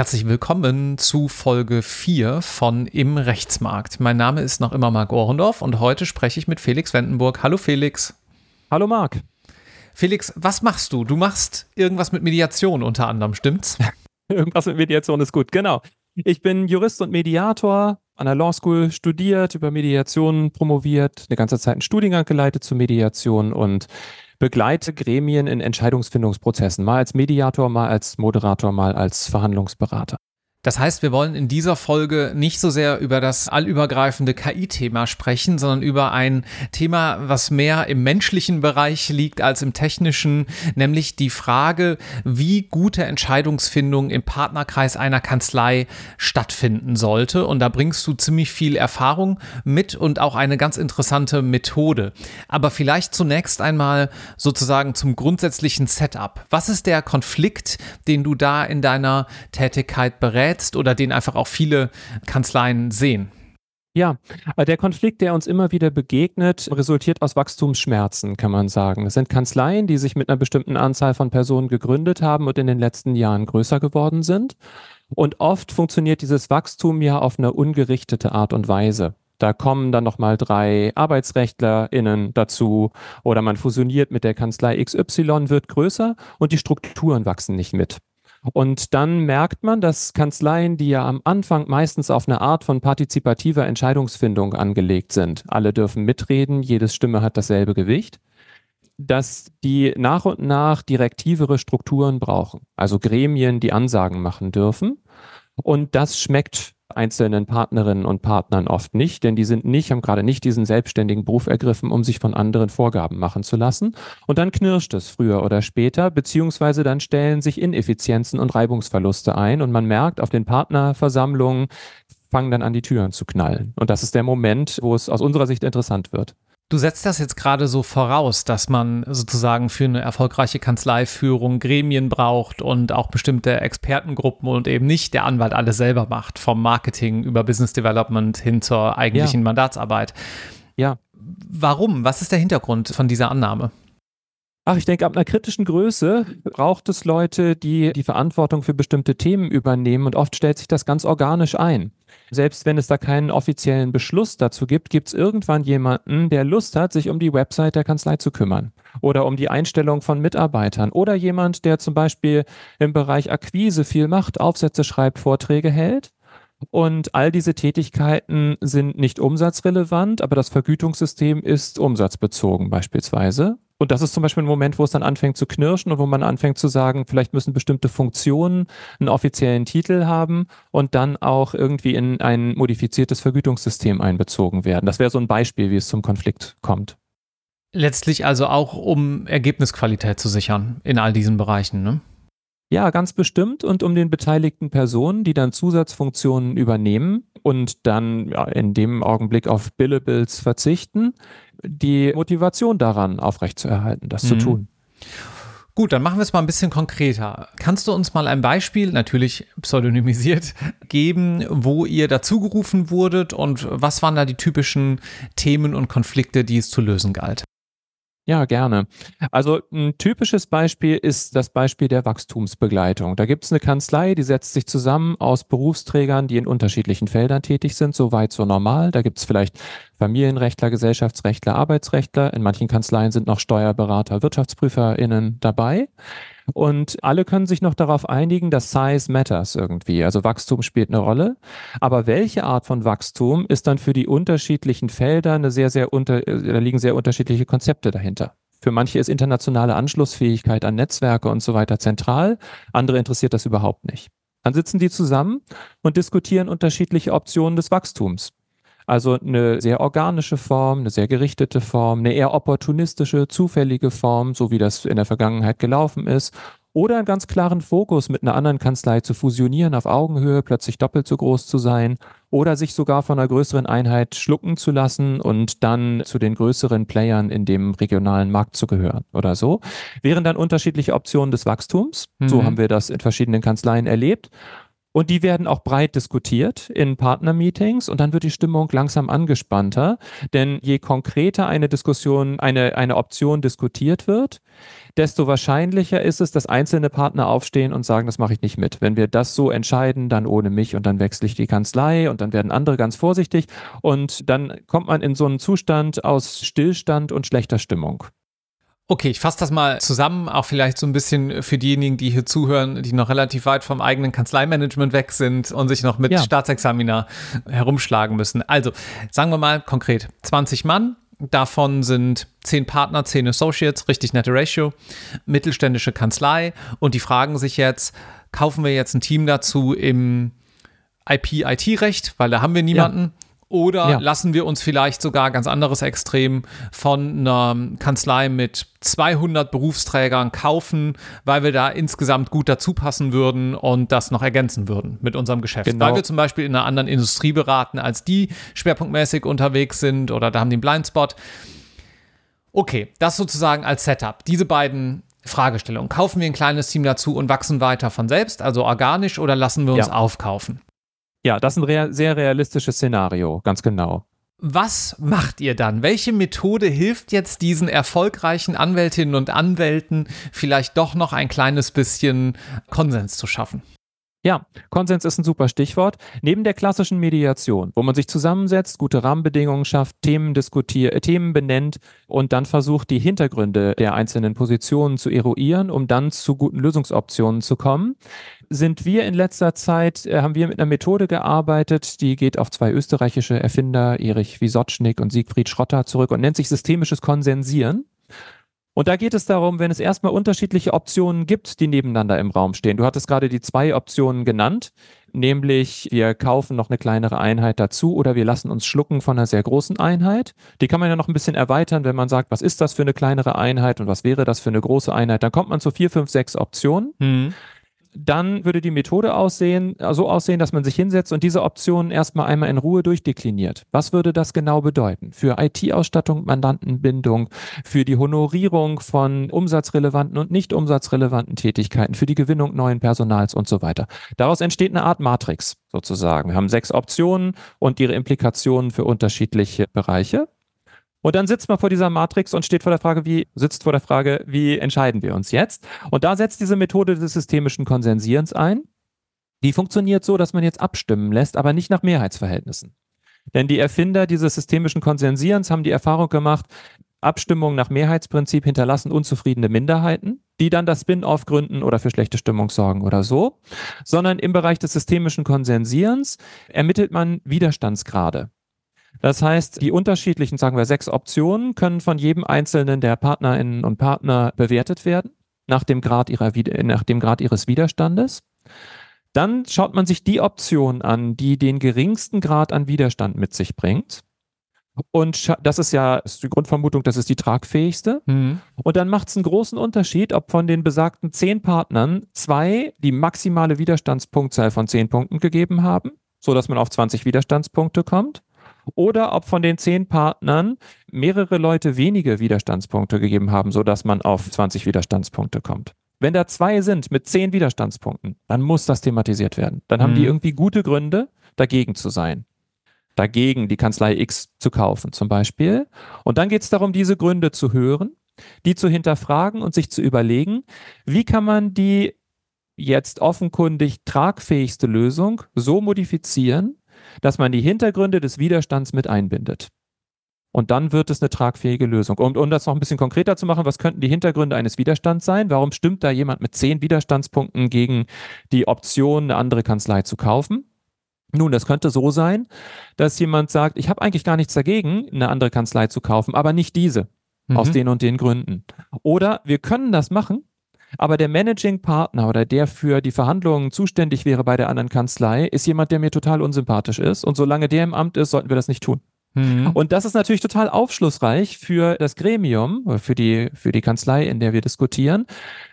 Herzlich willkommen zu Folge 4 von Im Rechtsmarkt. Mein Name ist noch immer Marc Ohrendorf und heute spreche ich mit Felix Wendenburg. Hallo Felix. Hallo Marc. Felix, was machst du? Du machst irgendwas mit Mediation unter anderem, stimmt's? irgendwas mit Mediation ist gut, genau. Ich bin Jurist und Mediator, an der Law School studiert, über Mediation promoviert, eine ganze Zeit einen Studiengang geleitet zur Mediation und begleite Gremien in Entscheidungsfindungsprozessen, mal als Mediator, mal als Moderator, mal als Verhandlungsberater. Das heißt, wir wollen in dieser Folge nicht so sehr über das allübergreifende KI-Thema sprechen, sondern über ein Thema, was mehr im menschlichen Bereich liegt als im technischen, nämlich die Frage, wie gute Entscheidungsfindung im Partnerkreis einer Kanzlei stattfinden sollte. Und da bringst du ziemlich viel Erfahrung mit und auch eine ganz interessante Methode. Aber vielleicht zunächst einmal sozusagen zum grundsätzlichen Setup. Was ist der Konflikt, den du da in deiner Tätigkeit berätst? Gerätst oder den einfach auch viele Kanzleien sehen? Ja, äh, der Konflikt, der uns immer wieder begegnet, resultiert aus Wachstumsschmerzen, kann man sagen. Es sind Kanzleien, die sich mit einer bestimmten Anzahl von Personen gegründet haben und in den letzten Jahren größer geworden sind. Und oft funktioniert dieses Wachstum ja auf eine ungerichtete Art und Weise. Da kommen dann nochmal drei ArbeitsrechtlerInnen dazu oder man fusioniert mit der Kanzlei XY, wird größer und die Strukturen wachsen nicht mit. Und dann merkt man, dass Kanzleien, die ja am Anfang meistens auf eine Art von partizipativer Entscheidungsfindung angelegt sind, alle dürfen mitreden, jede Stimme hat dasselbe Gewicht, dass die nach und nach direktivere Strukturen brauchen, also Gremien, die Ansagen machen dürfen. Und das schmeckt einzelnen Partnerinnen und Partnern oft nicht, denn die sind nicht, haben gerade nicht diesen selbstständigen Beruf ergriffen, um sich von anderen Vorgaben machen zu lassen. Und dann knirscht es früher oder später, beziehungsweise dann stellen sich Ineffizienzen und Reibungsverluste ein und man merkt auf den Partnerversammlungen, fangen dann an, die Türen zu knallen. Und das ist der Moment, wo es aus unserer Sicht interessant wird. Du setzt das jetzt gerade so voraus, dass man sozusagen für eine erfolgreiche Kanzleiführung Gremien braucht und auch bestimmte Expertengruppen und eben nicht der Anwalt alles selber macht, vom Marketing über Business Development hin zur eigentlichen ja. Mandatsarbeit. Ja. Warum? Was ist der Hintergrund von dieser Annahme? Ach, ich denke, ab einer kritischen Größe braucht es Leute, die die Verantwortung für bestimmte Themen übernehmen und oft stellt sich das ganz organisch ein. Selbst wenn es da keinen offiziellen Beschluss dazu gibt, gibt es irgendwann jemanden, der Lust hat, sich um die Website der Kanzlei zu kümmern oder um die Einstellung von Mitarbeitern oder jemand, der zum Beispiel im Bereich Akquise viel macht, Aufsätze schreibt, Vorträge hält. Und all diese Tätigkeiten sind nicht umsatzrelevant, aber das Vergütungssystem ist umsatzbezogen beispielsweise. Und das ist zum Beispiel ein Moment, wo es dann anfängt zu knirschen und wo man anfängt zu sagen, vielleicht müssen bestimmte Funktionen einen offiziellen Titel haben und dann auch irgendwie in ein modifiziertes Vergütungssystem einbezogen werden. Das wäre so ein Beispiel, wie es zum Konflikt kommt. Letztlich also auch, um Ergebnisqualität zu sichern in all diesen Bereichen, ne? Ja, ganz bestimmt und um den beteiligten Personen, die dann Zusatzfunktionen übernehmen und dann ja, in dem Augenblick auf Billables verzichten, die Motivation daran aufrechtzuerhalten, das mhm. zu tun. Gut, dann machen wir es mal ein bisschen konkreter. Kannst du uns mal ein Beispiel, natürlich pseudonymisiert, geben, wo ihr dazugerufen wurdet und was waren da die typischen Themen und Konflikte, die es zu lösen galt? Ja, gerne. Also ein typisches Beispiel ist das Beispiel der Wachstumsbegleitung. Da gibt es eine Kanzlei, die setzt sich zusammen aus Berufsträgern, die in unterschiedlichen Feldern tätig sind, so weit so normal. Da gibt es vielleicht Familienrechtler, Gesellschaftsrechtler, Arbeitsrechtler. In manchen Kanzleien sind noch Steuerberater, WirtschaftsprüferInnen dabei. Und alle können sich noch darauf einigen, dass Size matters irgendwie. Also Wachstum spielt eine Rolle. Aber welche Art von Wachstum ist dann für die unterschiedlichen Felder eine sehr, sehr unter, da liegen sehr unterschiedliche Konzepte dahinter. Für manche ist internationale Anschlussfähigkeit an Netzwerke und so weiter zentral. Andere interessiert das überhaupt nicht. Dann sitzen die zusammen und diskutieren unterschiedliche Optionen des Wachstums. Also eine sehr organische Form, eine sehr gerichtete Form, eine eher opportunistische, zufällige Form, so wie das in der Vergangenheit gelaufen ist. Oder einen ganz klaren Fokus mit einer anderen Kanzlei zu fusionieren, auf Augenhöhe plötzlich doppelt so groß zu sein oder sich sogar von einer größeren Einheit schlucken zu lassen und dann zu den größeren Playern in dem regionalen Markt zu gehören oder so. Wären dann unterschiedliche Optionen des Wachstums. Mhm. So haben wir das in verschiedenen Kanzleien erlebt. Und die werden auch breit diskutiert in Partnermeetings und dann wird die Stimmung langsam angespannter. Denn je konkreter eine Diskussion, eine, eine Option diskutiert wird, desto wahrscheinlicher ist es, dass einzelne Partner aufstehen und sagen, das mache ich nicht mit. Wenn wir das so entscheiden, dann ohne mich und dann wechsle ich die Kanzlei und dann werden andere ganz vorsichtig und dann kommt man in so einen Zustand aus Stillstand und schlechter Stimmung. Okay, ich fasse das mal zusammen, auch vielleicht so ein bisschen für diejenigen, die hier zuhören, die noch relativ weit vom eigenen Kanzleimanagement weg sind und sich noch mit ja. Staatsexaminer herumschlagen müssen. Also, sagen wir mal konkret, 20 Mann, davon sind 10 Partner, 10 Associates, richtig nette Ratio, mittelständische Kanzlei und die fragen sich jetzt, kaufen wir jetzt ein Team dazu im IP-IT-Recht, weil da haben wir niemanden. Ja oder ja. lassen wir uns vielleicht sogar ganz anderes Extrem von einer Kanzlei mit 200 Berufsträgern kaufen, weil wir da insgesamt gut dazu passen würden und das noch ergänzen würden mit unserem Geschäft. Genau. Weil wir zum Beispiel in einer anderen Industrie beraten, als die schwerpunktmäßig unterwegs sind oder da haben die einen Blindspot. Okay, das sozusagen als Setup. Diese beiden Fragestellungen. Kaufen wir ein kleines Team dazu und wachsen weiter von selbst, also organisch, oder lassen wir uns ja. aufkaufen? Ja, das ist ein rea sehr realistisches Szenario, ganz genau. Was macht ihr dann? Welche Methode hilft jetzt diesen erfolgreichen Anwältinnen und Anwälten vielleicht doch noch ein kleines bisschen Konsens zu schaffen? Ja, Konsens ist ein super Stichwort. Neben der klassischen Mediation, wo man sich zusammensetzt, gute Rahmenbedingungen schafft, Themen diskutiert, äh, Themen benennt und dann versucht, die Hintergründe der einzelnen Positionen zu eruieren, um dann zu guten Lösungsoptionen zu kommen, sind wir in letzter Zeit, äh, haben wir mit einer Methode gearbeitet, die geht auf zwei österreichische Erfinder, Erich Wisocznik und Siegfried Schrotter zurück und nennt sich systemisches Konsensieren. Und da geht es darum, wenn es erstmal unterschiedliche Optionen gibt, die nebeneinander im Raum stehen. Du hattest gerade die zwei Optionen genannt, nämlich wir kaufen noch eine kleinere Einheit dazu oder wir lassen uns schlucken von einer sehr großen Einheit. Die kann man ja noch ein bisschen erweitern, wenn man sagt, was ist das für eine kleinere Einheit und was wäre das für eine große Einheit. Dann kommt man zu vier, fünf, sechs Optionen. Mhm dann würde die Methode aussehen, äh, so aussehen, dass man sich hinsetzt und diese Optionen erstmal einmal in Ruhe durchdekliniert. Was würde das genau bedeuten? Für IT-Ausstattung, Mandantenbindung, für die Honorierung von umsatzrelevanten und nicht umsatzrelevanten Tätigkeiten, für die Gewinnung neuen Personals und so weiter. Daraus entsteht eine Art Matrix sozusagen. Wir haben sechs Optionen und ihre Implikationen für unterschiedliche Bereiche. Und dann sitzt man vor dieser Matrix und steht vor der Frage, wie, sitzt vor der Frage, wie entscheiden wir uns jetzt? Und da setzt diese Methode des systemischen Konsensierens ein. Die funktioniert so, dass man jetzt abstimmen lässt, aber nicht nach Mehrheitsverhältnissen. Denn die Erfinder dieses systemischen Konsensierens haben die Erfahrung gemacht, Abstimmungen nach Mehrheitsprinzip hinterlassen unzufriedene Minderheiten, die dann das Spin-off gründen oder für schlechte Stimmung sorgen oder so, sondern im Bereich des systemischen Konsensierens ermittelt man Widerstandsgrade. Das heißt, die unterschiedlichen, sagen wir, sechs Optionen können von jedem einzelnen der Partnerinnen und Partner bewertet werden, nach dem Grad, ihrer, nach dem Grad ihres Widerstandes. Dann schaut man sich die Option an, die den geringsten Grad an Widerstand mit sich bringt. Und das ist ja ist die Grundvermutung, das ist die tragfähigste. Mhm. Und dann macht es einen großen Unterschied, ob von den besagten zehn Partnern zwei die maximale Widerstandspunktzahl von zehn Punkten gegeben haben, sodass man auf 20 Widerstandspunkte kommt oder ob von den zehn Partnern mehrere Leute wenige Widerstandspunkte gegeben haben, sodass man auf 20 Widerstandspunkte kommt. Wenn da zwei sind mit zehn Widerstandspunkten, dann muss das thematisiert werden. Dann haben die mhm. irgendwie gute Gründe, dagegen zu sein. Dagegen die Kanzlei X zu kaufen zum Beispiel. Und dann geht es darum, diese Gründe zu hören, die zu hinterfragen und sich zu überlegen, wie kann man die jetzt offenkundig tragfähigste Lösung so modifizieren, dass man die Hintergründe des Widerstands mit einbindet. Und dann wird es eine tragfähige Lösung. Und um das noch ein bisschen konkreter zu machen, was könnten die Hintergründe eines Widerstands sein? Warum stimmt da jemand mit zehn Widerstandspunkten gegen die Option, eine andere Kanzlei zu kaufen? Nun, das könnte so sein, dass jemand sagt, ich habe eigentlich gar nichts dagegen, eine andere Kanzlei zu kaufen, aber nicht diese, mhm. aus den und den Gründen. Oder wir können das machen, aber der Managing Partner oder der für die Verhandlungen zuständig wäre bei der anderen Kanzlei, ist jemand, der mir total unsympathisch ist. Und solange der im Amt ist, sollten wir das nicht tun. Mhm. Und das ist natürlich total aufschlussreich für das Gremium, für die, für die Kanzlei, in der wir diskutieren,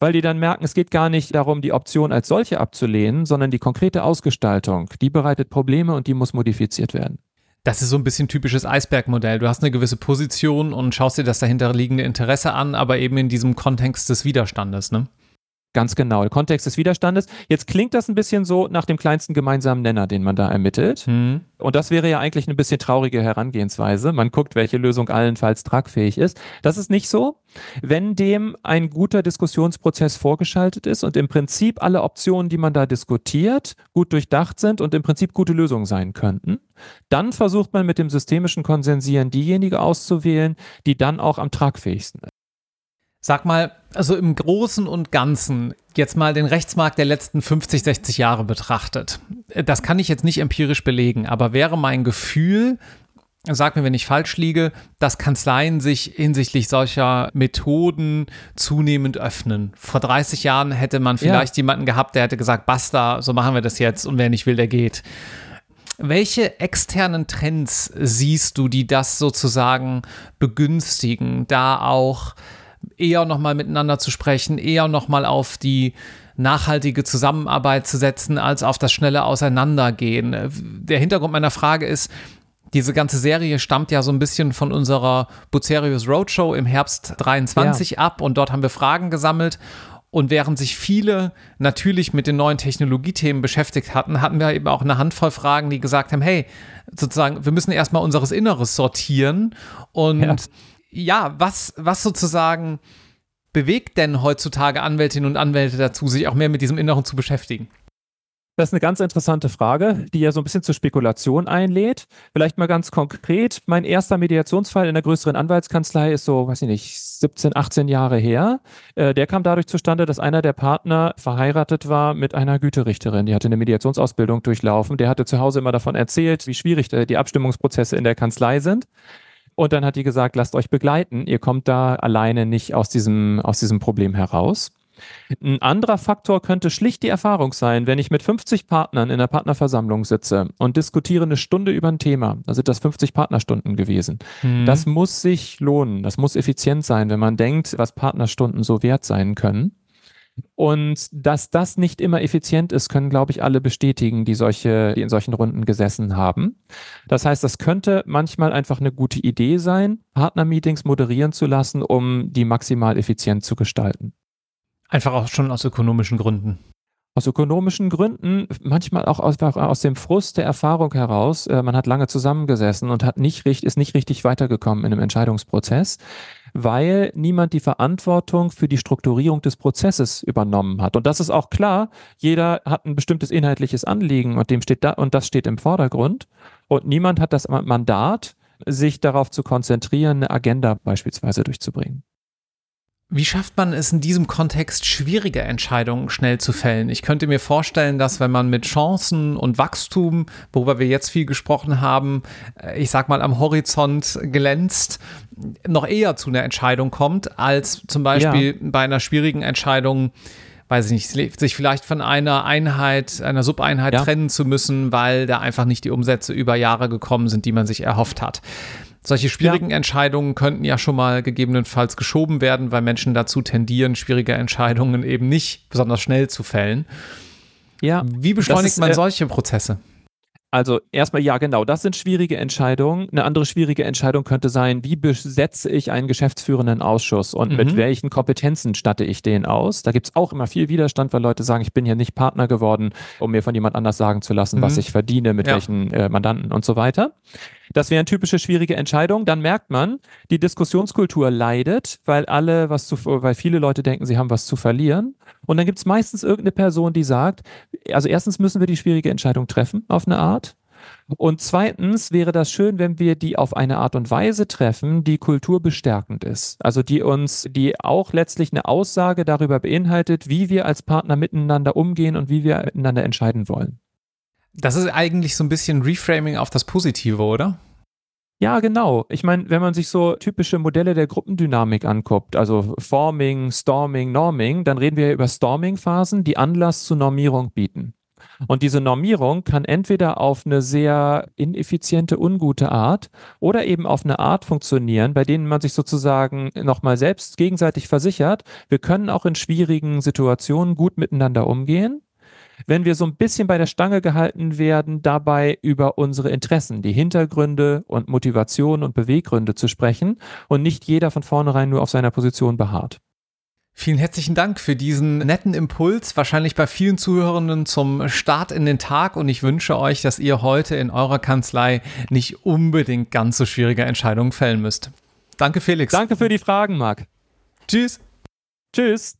weil die dann merken, es geht gar nicht darum, die Option als solche abzulehnen, sondern die konkrete Ausgestaltung, die bereitet Probleme und die muss modifiziert werden. Das ist so ein bisschen typisches Eisbergmodell. Du hast eine gewisse Position und schaust dir das dahinterliegende Interesse an, aber eben in diesem Kontext des Widerstandes, ne? Ganz genau. Der Kontext des Widerstandes. Jetzt klingt das ein bisschen so nach dem kleinsten gemeinsamen Nenner, den man da ermittelt. Mhm. Und das wäre ja eigentlich eine bisschen traurige Herangehensweise. Man guckt, welche Lösung allenfalls tragfähig ist. Das ist nicht so. Wenn dem ein guter Diskussionsprozess vorgeschaltet ist und im Prinzip alle Optionen, die man da diskutiert, gut durchdacht sind und im Prinzip gute Lösungen sein könnten, dann versucht man mit dem systemischen Konsensieren diejenige auszuwählen, die dann auch am tragfähigsten ist. Sag mal, also im Großen und Ganzen, jetzt mal den Rechtsmarkt der letzten 50, 60 Jahre betrachtet. Das kann ich jetzt nicht empirisch belegen, aber wäre mein Gefühl, sag mir, wenn ich falsch liege, dass Kanzleien sich hinsichtlich solcher Methoden zunehmend öffnen. Vor 30 Jahren hätte man vielleicht ja. jemanden gehabt, der hätte gesagt, basta, so machen wir das jetzt und wer nicht will, der geht. Welche externen Trends siehst du, die das sozusagen begünstigen, da auch eher nochmal miteinander zu sprechen, eher nochmal auf die nachhaltige Zusammenarbeit zu setzen, als auf das schnelle Auseinandergehen. Der Hintergrund meiner Frage ist, diese ganze Serie stammt ja so ein bisschen von unserer Bucerius Roadshow im Herbst 23 ja. ab und dort haben wir Fragen gesammelt und während sich viele natürlich mit den neuen Technologiethemen beschäftigt hatten, hatten wir eben auch eine Handvoll Fragen, die gesagt haben, hey, sozusagen, wir müssen erstmal unseres Inneres sortieren und ja ja, was, was sozusagen bewegt denn heutzutage Anwältinnen und Anwälte dazu, sich auch mehr mit diesem Inneren zu beschäftigen? Das ist eine ganz interessante Frage, die ja so ein bisschen zur Spekulation einlädt. Vielleicht mal ganz konkret. Mein erster Mediationsfall in einer größeren Anwaltskanzlei ist so, weiß ich nicht, 17, 18 Jahre her. Äh, der kam dadurch zustande, dass einer der Partner verheiratet war mit einer Güterichterin. Die hatte eine Mediationsausbildung durchlaufen. Der hatte zu Hause immer davon erzählt, wie schwierig die Abstimmungsprozesse in der Kanzlei sind. Und dann hat die gesagt, lasst euch begleiten. Ihr kommt da alleine nicht aus diesem, aus diesem Problem heraus. Ein anderer Faktor könnte schlicht die Erfahrung sein, wenn ich mit 50 Partnern in der Partnerversammlung sitze und diskutiere eine Stunde über ein Thema, da sind das 50 Partnerstunden gewesen. Mhm. Das muss sich lohnen, das muss effizient sein, wenn man denkt, was Partnerstunden so wert sein können. Und dass das nicht immer effizient ist, können, glaube ich, alle bestätigen, die solche, die in solchen Runden gesessen haben. Das heißt, das könnte manchmal einfach eine gute Idee sein, Partnermeetings moderieren zu lassen, um die maximal effizient zu gestalten. Einfach auch schon aus ökonomischen Gründen aus ökonomischen Gründen, manchmal auch aus, aus dem Frust der Erfahrung heraus, äh, man hat lange zusammengesessen und hat nicht, ist nicht richtig weitergekommen in einem Entscheidungsprozess weil niemand die Verantwortung für die Strukturierung des Prozesses übernommen hat. Und das ist auch klar. Jeder hat ein bestimmtes inhaltliches Anliegen und dem steht da, und das steht im Vordergrund. Und niemand hat das Mandat, sich darauf zu konzentrieren, eine Agenda beispielsweise durchzubringen. Wie schafft man es in diesem Kontext, schwierige Entscheidungen schnell zu fällen? Ich könnte mir vorstellen, dass wenn man mit Chancen und Wachstum, worüber wir jetzt viel gesprochen haben, äh, ich sag mal am Horizont glänzt, noch eher zu einer Entscheidung kommt, als zum Beispiel ja. bei einer schwierigen Entscheidung, weiß ich nicht, sich vielleicht von einer Einheit, einer Subeinheit ja. trennen zu müssen, weil da einfach nicht die Umsätze über Jahre gekommen sind, die man sich erhofft hat. Solche schwierigen ja. Entscheidungen könnten ja schon mal gegebenenfalls geschoben werden, weil Menschen dazu tendieren, schwierige Entscheidungen eben nicht besonders schnell zu fällen. Ja. Wie beschleunigt ist, man äh, solche Prozesse? Also erstmal, ja, genau, das sind schwierige Entscheidungen. Eine andere schwierige Entscheidung könnte sein, wie besetze ich einen geschäftsführenden Ausschuss und mhm. mit welchen Kompetenzen statte ich den aus? Da gibt es auch immer viel Widerstand, weil Leute sagen, ich bin hier nicht Partner geworden, um mir von jemand anders sagen zu lassen, mhm. was ich verdiene, mit ja. welchen äh, Mandanten und so weiter. Das wären typische schwierige Entscheidungen. Dann merkt man, die Diskussionskultur leidet, weil alle was zu, weil viele Leute denken, sie haben was zu verlieren. Und dann gibt es meistens irgendeine Person, die sagt, also erstens müssen wir die schwierige Entscheidung treffen auf eine Art. Und zweitens wäre das schön, wenn wir die auf eine Art und Weise treffen, die kulturbestärkend ist. Also die uns, die auch letztlich eine Aussage darüber beinhaltet, wie wir als Partner miteinander umgehen und wie wir miteinander entscheiden wollen. Das ist eigentlich so ein bisschen Reframing auf das Positive, oder? Ja, genau. Ich meine, wenn man sich so typische Modelle der Gruppendynamik anguckt, also Forming, Storming, Norming, dann reden wir über Storming-Phasen, die Anlass zu Normierung bieten. Und diese Normierung kann entweder auf eine sehr ineffiziente, ungute Art oder eben auf eine Art funktionieren, bei denen man sich sozusagen nochmal selbst gegenseitig versichert, wir können auch in schwierigen Situationen gut miteinander umgehen wenn wir so ein bisschen bei der Stange gehalten werden, dabei über unsere Interessen, die Hintergründe und Motivation und Beweggründe zu sprechen und nicht jeder von vornherein nur auf seiner Position beharrt. Vielen herzlichen Dank für diesen netten Impuls, wahrscheinlich bei vielen Zuhörenden zum Start in den Tag. Und ich wünsche euch, dass ihr heute in eurer Kanzlei nicht unbedingt ganz so schwierige Entscheidungen fällen müsst. Danke, Felix. Danke für die Fragen, Marc. Tschüss. Tschüss.